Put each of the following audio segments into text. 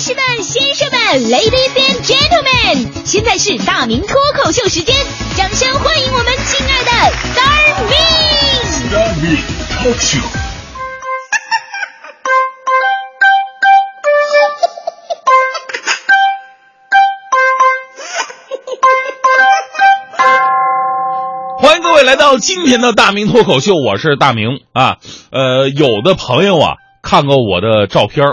士们、先生们，Ladies and Gentlemen，现在是大明脱口秀时间，掌声欢迎我们亲爱的 Star Me！大明脱口秀。欢迎各位来到今天的大明脱口秀，我是大明啊。呃，有的朋友啊看过我的照片，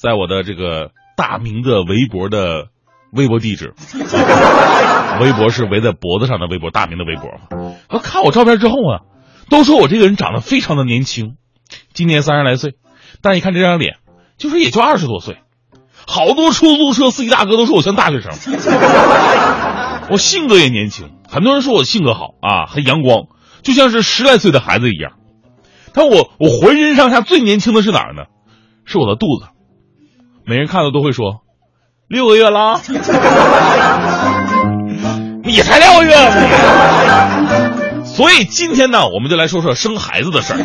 在我的这个大明的微博的微博地址，微博是围在脖子上的微博，大明的微博嘛。他看我照片之后啊，都说我这个人长得非常的年轻，今年三十来岁，但一看这张脸，就是也就二十多岁。好多出租车司机大哥都说我像大学生，我性格也年轻，很多人说我性格好啊，很阳光，就像是十来岁的孩子一样。但我我浑身上下最年轻的是哪儿呢？是我的肚子，每人看到都会说，六个月啦，你才六个月。所以今天呢，我们就来说说生孩子的事儿。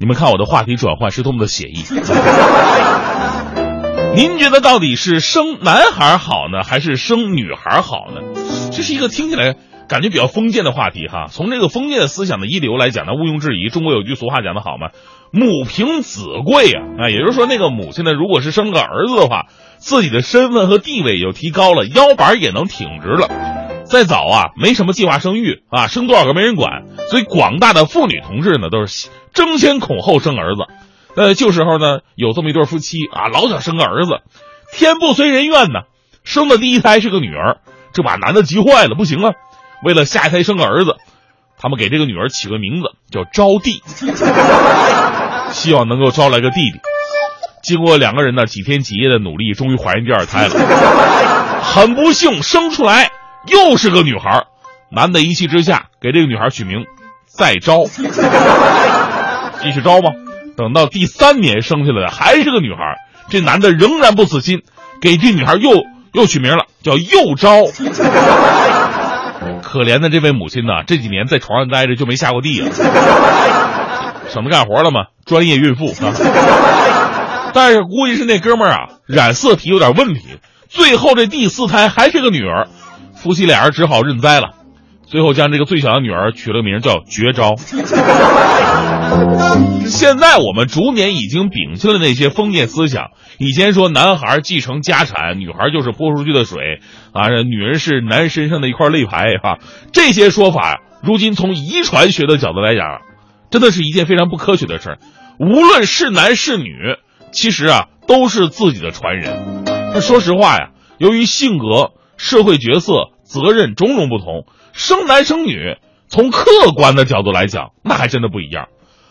你们看我的话题转换是多么的写意。您觉得到底是生男孩好呢，还是生女孩好呢？这是一个听起来感觉比较封建的话题哈。从这个封建的思想的一流来讲呢，毋庸置疑。中国有句俗话讲得好嘛，“母凭子贵”啊啊，也就是说，那个母亲呢，如果是生个儿子的话，自己的身份和地位就提高了，腰板也能挺直了。再早啊，没什么计划生育啊，生多少个没人管，所以广大的妇女同志呢，都是争先恐后生儿子。呃，旧时候呢，有这么一对夫妻啊，老想生个儿子，天不随人愿呢，生的第一胎是个女儿，这把男的急坏了，不行啊，为了下一胎生个儿子，他们给这个女儿起个名字叫招娣，希望能够招来个弟弟。经过两个人呢几天几夜的努力，终于怀孕第二胎了，很不幸生出来又是个女孩，男的一气之下给这个女孩取名再招，继续招吧。等到第三年生下来的还是个女孩，这男的仍然不死心，给这女孩又又取名了，叫又招。可怜的这位母亲呢，这几年在床上待着就没下过地啊，省得干活了嘛，专业孕妇啊。但是估计是那哥们儿啊染色体有点问题，最后这第四胎还是个女儿，夫妻俩人只好认栽了。最后将这个最小的女儿取了个名叫绝招。现在我们逐年已经摒弃了那些封建思想。以前说男孩继承家产，女孩就是泼出去的水啊，女人是男身上的一块肋排哈。这些说法，如今从遗传学的角度来讲，真的是一件非常不科学的事儿。无论是男是女，其实啊都是自己的传人。那说实话呀，由于性格、社会角色、责任种种不同。生男生女，从客观的角度来讲，那还真的不一样，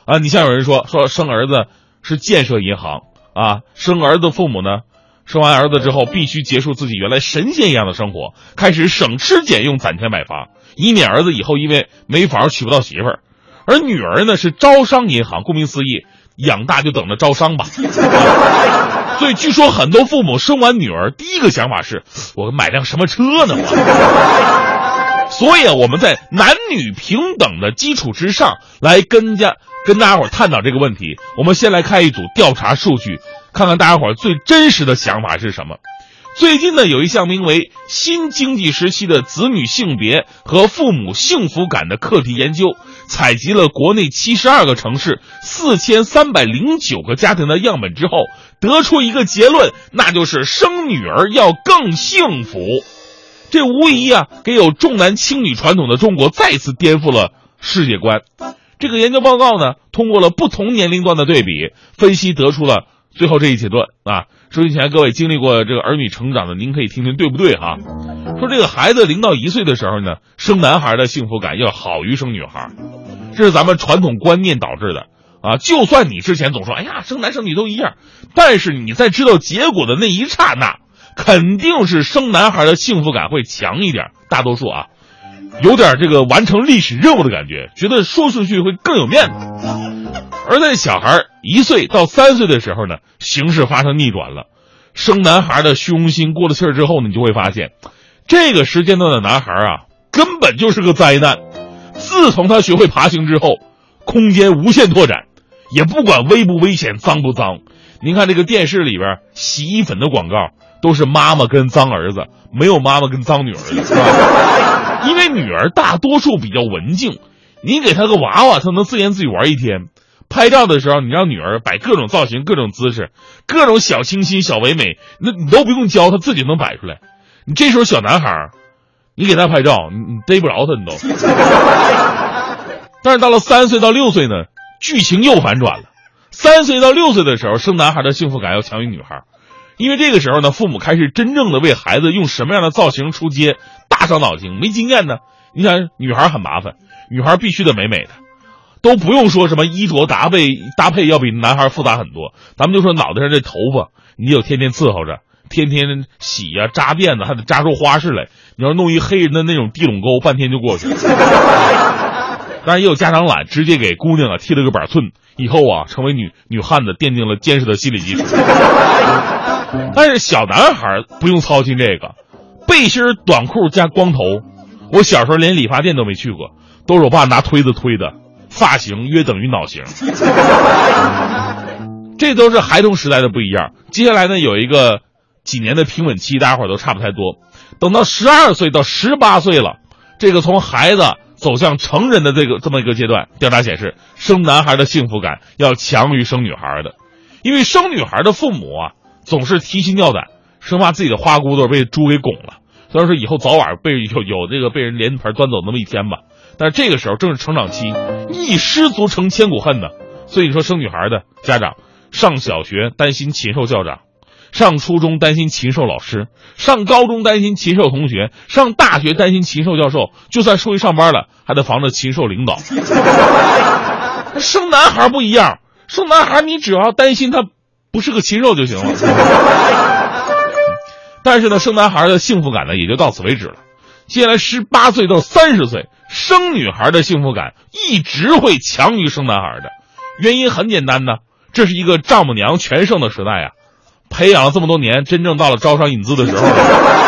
啊，你像有人说说生儿子是建设银行啊，生儿子父母呢，生完儿子之后必须结束自己原来神仙一样的生活，开始省吃俭用攒钱买房，以免儿子以后因为没房娶不到媳妇儿，而女儿呢是招商银行，顾名思义，养大就等着招商吧，所以据说很多父母生完女儿第一个想法是，我买辆什么车呢？我。所以啊，我们在男女平等的基础之上来跟家跟大家伙探讨这个问题。我们先来看一组调查数据，看看大家伙最真实的想法是什么。最近呢，有一项名为“新经济时期的子女性别和父母幸福感”的课题研究，采集了国内七十二个城市四千三百零九个家庭的样本之后，得出一个结论，那就是生女儿要更幸福。这无疑啊，给有重男轻女传统的中国再次颠覆了世界观。这个研究报告呢，通过了不同年龄段的对比分析，得出了最后这一结论啊。收音前各位经历过这个儿女成长的，您可以听听对不对哈？说这个孩子零到一岁的时候呢，生男孩的幸福感要好于生女孩，这是咱们传统观念导致的啊。就算你之前总说，哎呀，生男生女都一样，但是你在知道结果的那一刹那。肯定是生男孩的幸福感会强一点，大多数啊，有点这个完成历史任务的感觉，觉得说出去会更有面子。而在小孩一岁到三岁的时候呢，形势发生逆转了，生男孩的虚荣心过了气儿之后呢，你就会发现，这个时间段的男孩啊，根本就是个灾难。自从他学会爬行之后，空间无限拓展，也不管危不危险、脏不脏。您看这个电视里边洗衣粉的广告，都是妈妈跟脏儿子，没有妈妈跟脏女儿的，是吧？因为女儿大多数比较文静，你给她个娃娃，她能自言自语玩一天。拍照的时候，你让女儿摆各种造型、各种姿势、各种小清新、小唯美，那你都不用教，她自己能摆出来。你这时候小男孩儿，你给他拍照，你你逮不着他，你都。但是到了三岁到六岁呢，剧情又反转了。三岁到六岁的时候，生男孩的幸福感要强于女孩，因为这个时候呢，父母开始真正的为孩子用什么样的造型出街大伤脑筋，没经验呢。你想，女孩很麻烦，女孩必须得美美的，都不用说什么衣着搭配搭配要比男孩复杂很多。咱们就说脑袋上这头发，你得天天伺候着，天天洗呀、扎辫子，还得扎出花式来。你要弄一黑人的那种地垄沟，半天就过去了。当然也有家长懒，直接给姑娘啊剃了个板寸，以后啊成为女女汉子奠定了坚实的心理基础。但是小男孩不用操心这个，背心短裤加光头。我小时候连理发店都没去过，都是我爸拿推子推的，发型约等于脑型。这都是孩童时代的不一样。接下来呢，有一个几年的平稳期，大家伙都差不太多。等到十二岁到十八岁了，这个从孩子走向成人的这个这么一个阶段，调查显示，生男孩的幸福感要强于生女孩的，因为生女孩的父母啊总是提心吊胆，生怕自己的花骨朵被猪给拱了。虽然说以后早晚被有有这个被人连盆端走那么一天吧，但是这个时候正是成长期，一失足成千古恨呢。所以你说生女孩的家长，上小学担心禽兽校长。上初中担心禽兽老师，上高中担心禽兽同学，上大学担心禽兽教授，就算出去上班了，还得防着禽兽领导。生男孩不一样，生男孩你只要担心他不是个禽兽就行了。但是呢，生男孩的幸福感呢也就到此为止了。接下来十八岁到三十岁，生女孩的幸福感一直会强于生男孩的。原因很简单呢，这是一个丈母娘全盛的时代呀。培养了这么多年，真正到了招商引资的时候，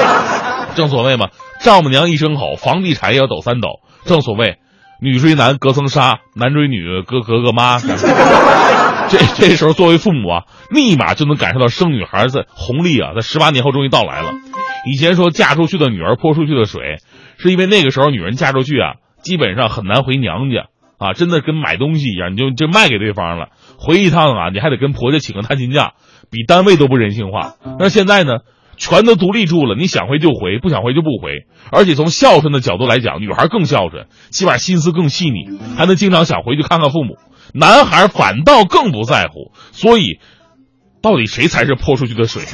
正所谓嘛，丈母娘一声吼，房地产也要抖三抖。正所谓，女追男隔层纱，男追女隔隔个妈。这这时候，作为父母啊，立马就能感受到生女孩子红利啊，在十八年后终于到来了。以前说嫁出去的女儿泼出去的水，是因为那个时候女人嫁出去啊，基本上很难回娘家啊，真的跟买东西一样，你就就卖给对方了。回一趟啊，你还得跟婆家请个探亲假。比单位都不人性化。那现在呢，全都独立住了，你想回就回，不想回就不回。而且从孝顺的角度来讲，女孩更孝顺，起码心思更细腻，还能经常想回去看看父母。男孩反倒更不在乎。所以，到底谁才是泼出去的水？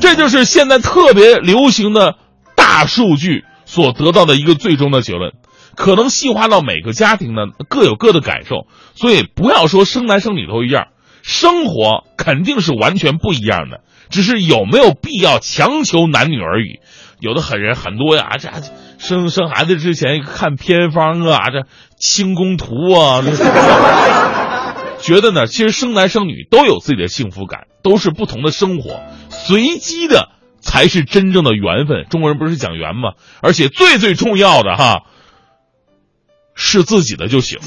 这就是现在特别流行的大数据所得到的一个最终的结论。可能细化到每个家庭呢，各有各的感受。所以不要说生男生女都一样。生活肯定是完全不一样的，只是有没有必要强求男女而已？有的狠人很多呀，这生生孩子之前看偏方啊，这清宫图啊，觉得呢，其实生男生女都有自己的幸福感，都是不同的生活，随机的才是真正的缘分。中国人不是讲缘吗？而且最最重要的哈，是自己的就行。